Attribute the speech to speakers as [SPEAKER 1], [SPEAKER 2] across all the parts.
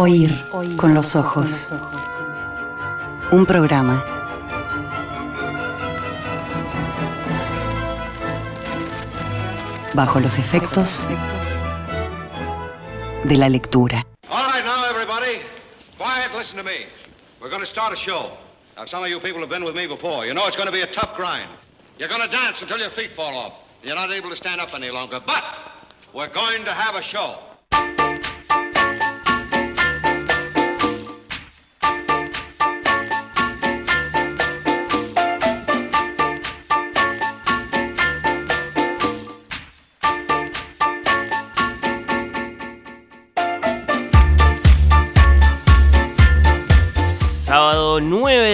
[SPEAKER 1] Oír con los ojos. Un programa. Bajo los efectos de la lectura.
[SPEAKER 2] All right, now, everybody. Quiet, listen to me. We're going to start a show. Now, some of you people have been with me before. You know it's going to be a tough grind. You're going to dance until your feet fall off. You're not able to stand up any longer. But we're going to have a show.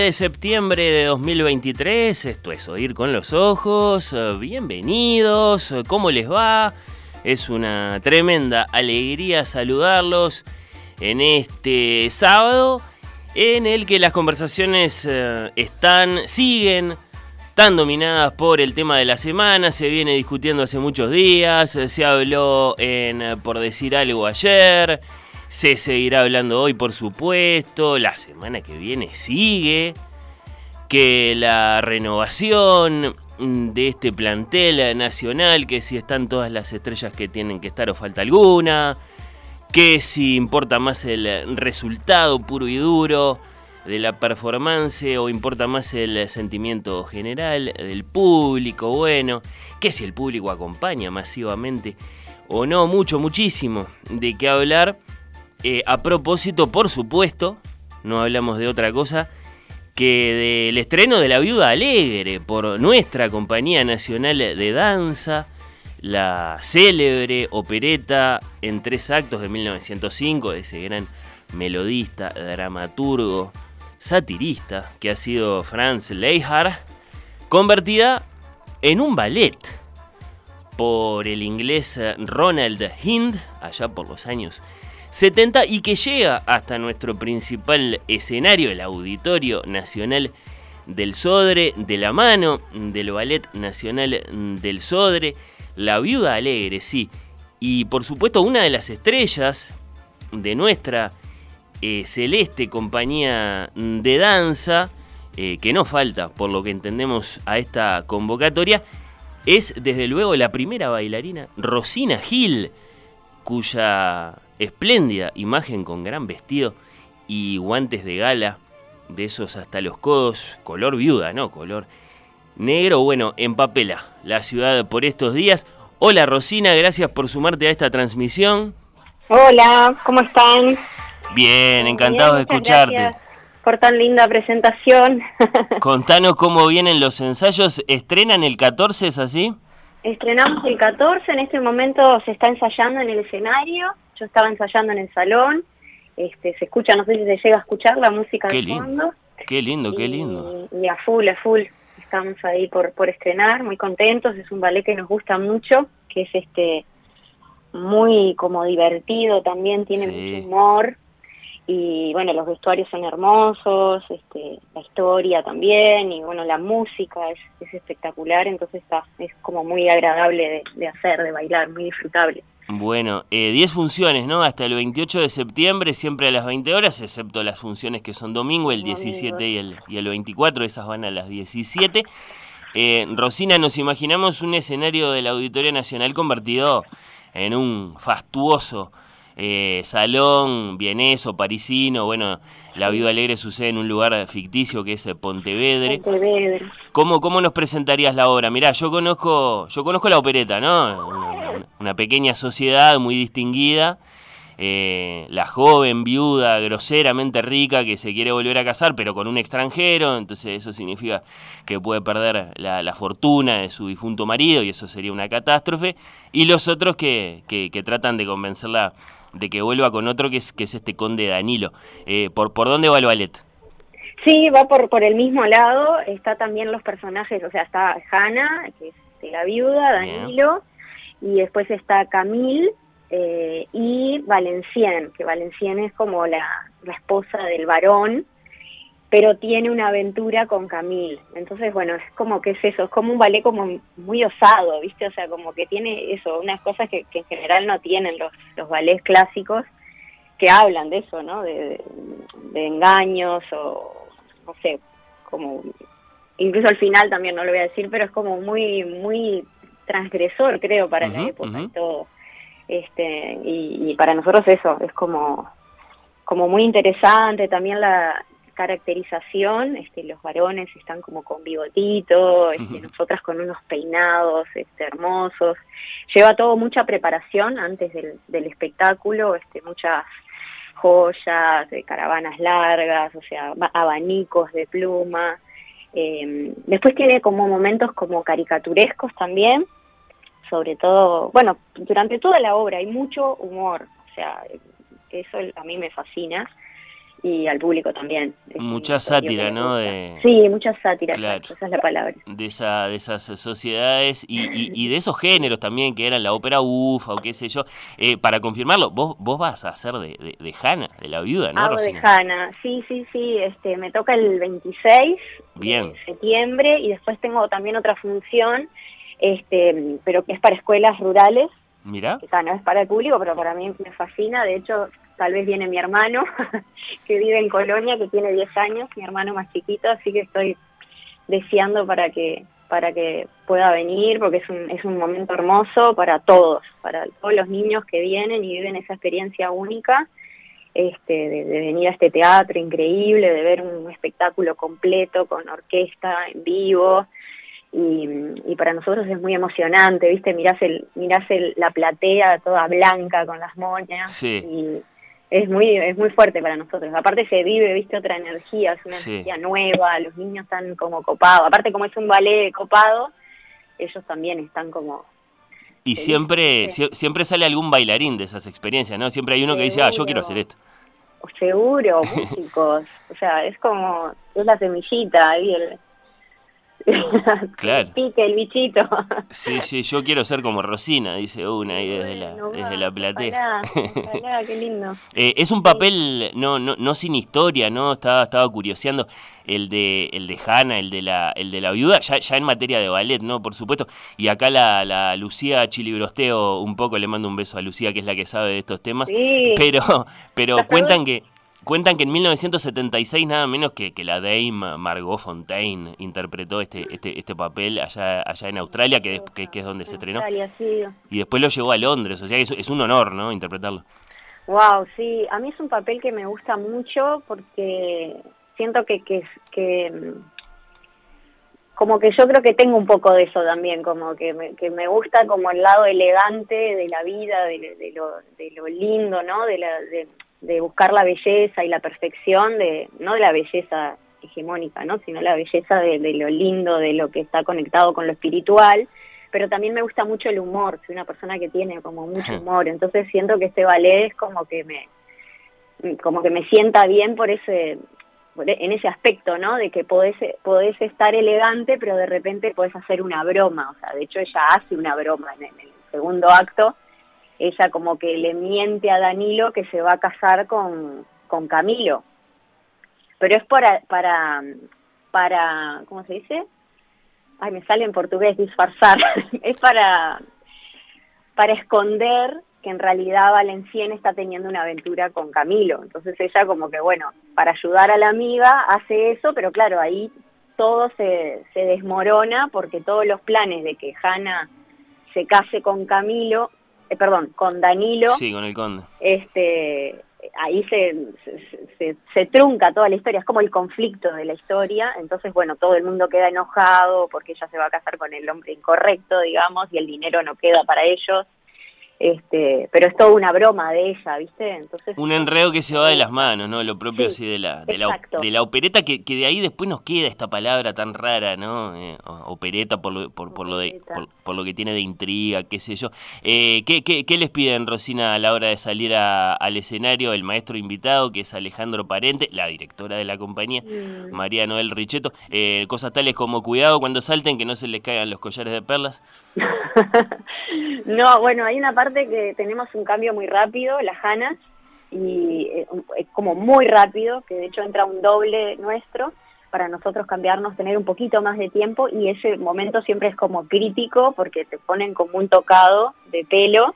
[SPEAKER 3] De septiembre de 2023, esto es Oír con los Ojos, eh, bienvenidos, eh, ¿cómo les va? Es una tremenda alegría saludarlos en este sábado en el que las conversaciones eh, están, siguen tan dominadas por el tema de la semana, se viene discutiendo hace muchos días, se habló en Por decir algo ayer, se seguirá hablando hoy, por supuesto. La semana que viene sigue. Que la renovación de este plantel nacional, que si están todas las estrellas que tienen que estar o falta alguna. Que si importa más el resultado puro y duro de la performance o importa más el sentimiento general del público, bueno, que si el público acompaña masivamente o no, mucho, muchísimo de qué hablar. Eh, a propósito, por supuesto, no hablamos de otra cosa que del estreno de La Viuda Alegre por nuestra Compañía Nacional de Danza, la célebre opereta en tres actos de 1905 de ese gran melodista, dramaturgo, satirista que ha sido Franz Leihar, convertida en un ballet por el inglés Ronald Hind, allá por los años 70 y que llega hasta nuestro principal escenario, el Auditorio Nacional del Sodre, de la mano del Ballet Nacional del Sodre, La Viuda Alegre, sí. Y por supuesto una de las estrellas de nuestra eh, celeste compañía de danza, eh, que no falta por lo que entendemos a esta convocatoria, es desde luego la primera bailarina, Rosina Gil, cuya espléndida imagen con gran vestido y guantes de gala, de esos hasta los codos, color viuda, ¿no? Color negro, bueno, empapela la ciudad por estos días. Hola Rosina, gracias por sumarte a esta transmisión.
[SPEAKER 4] Hola, ¿cómo están?
[SPEAKER 3] Bien, encantado de escucharte.
[SPEAKER 4] Por tan linda presentación.
[SPEAKER 3] Contanos cómo vienen los ensayos. ¿Estrenan el 14, es así?
[SPEAKER 4] Estrenamos el 14, en este momento se está ensayando en el escenario yo estaba ensayando en el salón, este, se escucha, no sé si se llega a escuchar la música
[SPEAKER 3] qué
[SPEAKER 4] de
[SPEAKER 3] lindo,
[SPEAKER 4] fondo.
[SPEAKER 3] Qué lindo, qué lindo.
[SPEAKER 4] Y a full, a full, estamos ahí por, por estrenar, muy contentos, es un ballet que nos gusta mucho, que es este muy como divertido también, tiene mucho humor, y bueno, los vestuarios son hermosos, este, la historia también, y bueno, la música es, es espectacular, entonces está, es como muy agradable de, de hacer, de bailar, muy disfrutable.
[SPEAKER 3] Bueno, 10 eh, funciones, ¿no? Hasta el 28 de septiembre, siempre a las 20 horas, excepto las funciones que son domingo, el 17 y el, y el 24, esas van a las 17. Eh, Rosina, nos imaginamos un escenario del Auditorio Nacional convertido en un fastuoso eh, salón vieneso, parisino, bueno, la Viuda Alegre sucede en un lugar ficticio que es Pontevedre.
[SPEAKER 4] Pontevedre.
[SPEAKER 3] ¿Cómo, ¿Cómo nos presentarías la obra? Mirá, yo conozco, yo conozco la opereta, ¿no? una pequeña sociedad muy distinguida, eh, la joven viuda groseramente rica que se quiere volver a casar pero con un extranjero, entonces eso significa que puede perder la, fortuna de su difunto marido y eso sería una catástrofe, y los otros que, que, tratan de convencerla de que vuelva con otro que es, que es este conde Danilo. Eh, ¿por, ¿Por dónde va el ballet?
[SPEAKER 4] Sí, va por, por el mismo lado, está también los personajes, o sea, está Hanna, que es la viuda, Danilo, y después está Camille eh, y Valenciennes, que Valenciennes es como la, esposa del varón, pero tiene una aventura con Camille. Entonces, bueno, es como que es eso, es como un ballet como muy osado, ¿viste? O sea, como que tiene eso, unas cosas que, en general no tienen los, los ballets clásicos. que hablan de eso, ¿no? De, engaños o, no sé, como, incluso al final también no lo voy a decir, pero es como muy, muy transgresor, creo, para la época y todo. Este, y, para nosotros eso, es como, como muy interesante también la caracterización, este, los varones están como con bigotito, este, nosotras con unos peinados este, hermosos, lleva todo mucha preparación antes del, del espectáculo, este, muchas joyas, de caravanas largas, o sea, abanicos de pluma. Eh, después tiene como momentos como caricaturescos también, sobre todo, bueno, durante toda la obra hay mucho humor, o sea, eso a mí me fascina y al público también.
[SPEAKER 3] Mucha sátira, ¿no? De...
[SPEAKER 4] Sí, mucha sátira, esa es la palabra.
[SPEAKER 3] De, esa, de esas sociedades y, y, de esos géneros también, que eran la ópera ufa o qué sé yo. Eh, para confirmarlo, vos, vos vas a hacer de, de, de Hanna, de la viuda, ¿no,
[SPEAKER 4] Hago de Hanna, sí, sí, sí. Este, me toca el 26
[SPEAKER 3] Bien.
[SPEAKER 4] de septiembre y después tengo también otra función, este, pero que es para escuelas rurales.
[SPEAKER 3] Mira.
[SPEAKER 4] Que, no es para el público, pero para mí me fascina. De hecho, tal vez viene mi hermano, que vive en Colonia, que tiene 10 años, mi hermano más chiquito, así que estoy deseando para que para que pueda venir, porque es un, es un momento hermoso para todos, para todos los niños que vienen y viven esa experiencia única, este, de, venir a este teatro increíble, de ver un espectáculo completo con orquesta en vivo, y, y, para nosotros es muy emocionante, ¿viste? Mirás, el, mirás el, la platea toda blanca con las moñas y es muy es muy fuerte para nosotros. Aparte se vive, viste, otra energía, es una energía nueva, los niños están como copados. Aparte como es un ballet copado, ellos también están como...
[SPEAKER 3] Y siempre siempre sale algún bailarín de esas experiencias, ¿no? Siempre hay uno que dice, ah, yo quiero hacer esto.
[SPEAKER 4] Seguro, músicos. o sea, es como, es la semillita ahí, el,
[SPEAKER 3] claro.
[SPEAKER 4] pique el bichito.
[SPEAKER 3] Sí, sí, yo quiero ser como Rosina, dice una ahí desde la, desde la platea.
[SPEAKER 4] qué lindo.
[SPEAKER 3] Eh, es un papel no, no, no sin historia, ¿no? Estaba, estaba curioseando el de, el de Hanna, el de la, el de la viuda, ya, ya en materia de ballet, ¿no? Por supuesto. Y acá la, la Lucía Chilibrosteo, un poco le mando un beso a Lucía, que es la que sabe de estos temas. Pero, pero cuentan que Cuentan que en 1976 nada menos que, que la Dame Margot Fontaine interpretó este, este, este papel allá, allá en Australia, que, que, es donde se estrenó. Y después lo llevó a Londres, o sea, es, es un honor, ¿no? Interpretarlo.
[SPEAKER 4] Wow, sí, a mí es un papel que me gusta mucho porque siento que, que, que como que yo creo que tengo un poco de eso también, como que me, que me gusta como el lado elegante de la vida, de, de, lo, de lo lindo, ¿no? De, la, de, de buscar la belleza y la perfección, de no de la belleza hegemónica, ¿no? sino la belleza de, lo lindo, de lo que está conectado con lo espiritual, pero también me gusta mucho el humor, soy una persona que tiene como mucho humor, entonces siento que este ballet es como que me como que me sienta bien por ese en ese aspecto, ¿no? De que podés, podés estar elegante, pero de repente podés hacer una broma, o sea, de hecho ella hace una broma en el segundo acto, ella como que le miente a Danilo que se va a casar con, con Camilo. Pero es para, para, para, ¿cómo se dice? Ay, me sale en portugués disfrazar. es para, para esconder que en realidad Valencien está teniendo una aventura con Camilo. Entonces ella como que, bueno, para ayudar a la amiga hace eso, pero claro, ahí todo se, se desmorona porque todos los planes de que Hanna se case con Camilo eh, perdón, con Danilo.
[SPEAKER 3] Sí, con el conde.
[SPEAKER 4] Este, ahí se, se, se, trunca toda la historia, es como el conflicto de la historia, entonces bueno, todo el mundo queda enojado porque ella se va a casar con el hombre incorrecto, digamos, y el dinero no queda para ellos, este, pero es toda una broma de ella, ¿viste? Entonces
[SPEAKER 3] un enredo que se va de las manos, ¿no? Lo propio así de la de la, de la, opereta que, que, de ahí después nos queda esta palabra tan rara, ¿no? Eh, opereta por lo, por, por lo de por, lo que tiene de intriga, qué sé yo. Eh, ¿qué, qué, qué, les piden Rosina a la hora de salir a, al escenario? El maestro invitado que es Alejandro Parente, la directora de la compañía, mm. María Noel Richetto, eh, cosas tales como cuidado cuando salten que no se les caigan los collares de perlas.
[SPEAKER 4] no, bueno, hay una parte que tenemos un cambio muy rápido, las Hanas, y eh, es como muy rápido, que de hecho entra un doble nuestro para nosotros cambiarnos, tener un poquito más de tiempo y ese momento siempre es como crítico porque te ponen como un tocado de pelo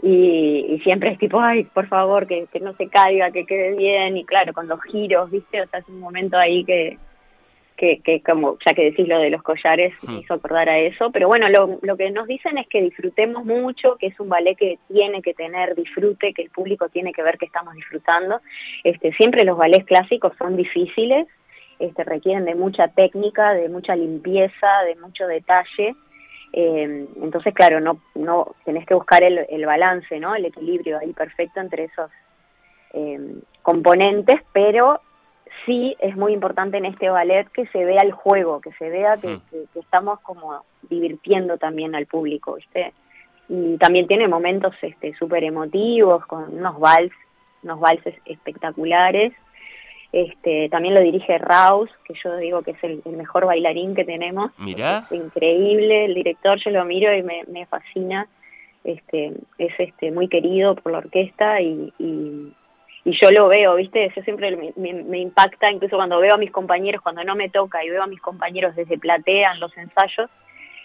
[SPEAKER 4] y, siempre es tipo, ay, por favor, que, que no se caiga, que quede bien, y claro, con los giros, ¿viste? O sea, es un momento ahí que, que, que, como ya que decís lo de los collares, me hmm. hizo acordar a eso, pero bueno, lo, lo, que nos dicen es que disfrutemos mucho, que es un ballet que tiene que tener disfrute, que el público tiene que ver que estamos disfrutando. Este, siempre los ballets clásicos son difíciles, este, requieren de mucha técnica, de mucha limpieza, de mucho detalle. Eh, entonces, claro, no, no tenés que buscar el, el, balance, ¿no? El equilibrio ahí perfecto entre esos eh, componentes, pero sí es muy importante en este ballet que se vea el juego, que se vea que, hmm. estamos como divirtiendo también al público, ¿viste? Y también tiene momentos este súper emotivos, con unos vals, unos valses espectaculares. Este, también lo dirige Raus, que yo digo que es el, mejor bailarín que tenemos.
[SPEAKER 3] Mira.
[SPEAKER 4] Es increíble, el director yo lo miro y me, me fascina. Este, es este muy querido por la orquesta y, y y yo lo veo, ¿viste? Eso siempre me, impacta, incluso cuando veo a mis compañeros, cuando no me toca y veo a mis compañeros desde platea en los ensayos,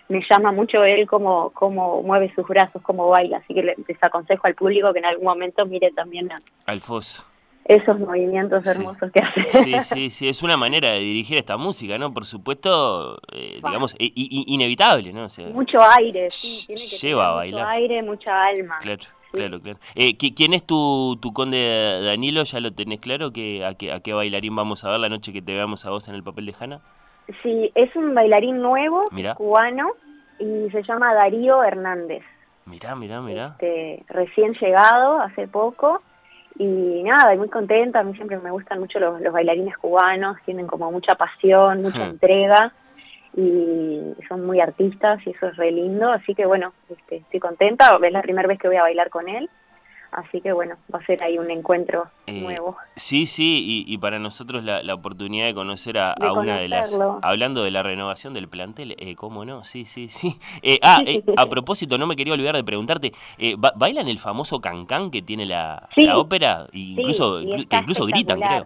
[SPEAKER 4] me llama mucho él cómo, cómo mueve sus brazos, cómo baila. Así que les aconsejo al público que en algún momento mire también a,
[SPEAKER 3] al FOS.
[SPEAKER 4] Esos movimientos hermosos que hace.
[SPEAKER 3] Sí, sí, sí, es una manera de dirigir esta música, ¿no? Por supuesto, eh, digamos, inevitable, ¿no?
[SPEAKER 4] mucho aire, sí, tiene que
[SPEAKER 3] lleva a bailar.
[SPEAKER 4] mucho aire, mucha alma.
[SPEAKER 3] Claro. Claro, claro. Eh, ¿Quién es tu, tu conde Danilo? ¿Ya lo tenés claro? que a, qué, ¿A qué bailarín vamos a ver la noche que te veamos a vos en el papel de Hanna?
[SPEAKER 4] Sí, es un bailarín nuevo, cubano, y se llama Darío Hernández.
[SPEAKER 3] Mirá, mirá, mirá.
[SPEAKER 4] Este, recién llegado, hace poco, y nada, muy contenta. A mí siempre me gustan mucho los, los bailarines cubanos, tienen como mucha pasión, mucha entrega y son muy artistas y eso es re lindo, así que bueno, este, estoy contenta, es la primera vez que voy a bailar con él, así que bueno, va a ser ahí un encuentro eh, nuevo.
[SPEAKER 3] Sí, sí, y, para nosotros la, oportunidad de conocer a, una de las, hablando de la renovación del plantel, eh, ¿cómo no? Sí, sí, sí. Eh, ah, eh, a propósito, no me quería olvidar de preguntarte, ¿bailan el famoso cancán que tiene la, ópera? incluso, que incluso gritan, creo.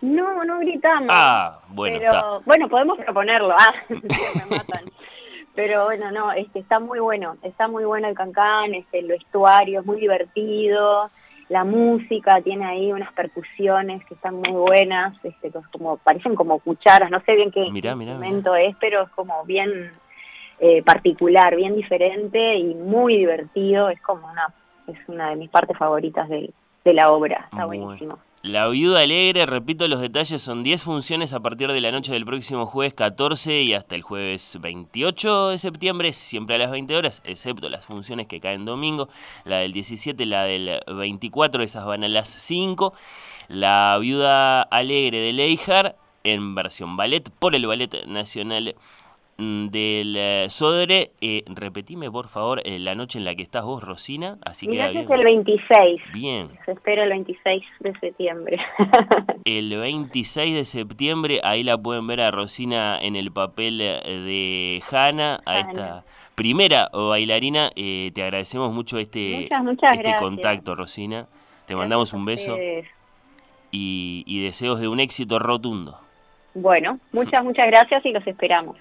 [SPEAKER 4] No, no gritamos.
[SPEAKER 3] Ah, bueno.
[SPEAKER 4] Pero, bueno, podemos proponerlo. Ah, me matan. Pero bueno, no, este, está muy bueno, está muy bueno el cancán, este, el vestuario es muy divertido, la música tiene ahí unas percusiones que están muy buenas, este, como parecen como cucharas, no sé bien qué momento es, pero es como bien eh, particular, bien diferente y muy divertido, es como una, es una de mis partes favoritas de, de la obra, está buenísimo.
[SPEAKER 3] La Viuda Alegre, repito los detalles, son 10 funciones a partir de la noche del próximo jueves 14 y hasta el jueves 28 de septiembre, siempre a las 20 horas, excepto las funciones que caen domingo, la del 17, la del 24, esas van a las 5. La Viuda Alegre de Leijar en versión ballet por el Ballet Nacional del eh, Sodre. Eh, repetime, por favor, eh, la noche en la que estás vos, Rosina. Así que
[SPEAKER 4] es el 26.
[SPEAKER 3] Bien.
[SPEAKER 4] Se espera el 26 de septiembre.
[SPEAKER 3] el 26 de septiembre, ahí la pueden ver a Rosina en el papel de Hanna, a esta primera bailarina. te agradecemos mucho este, este contacto, Rosina. Te mandamos un beso y, y deseos de un éxito rotundo.
[SPEAKER 4] Bueno, muchas, muchas gracias y los esperamos.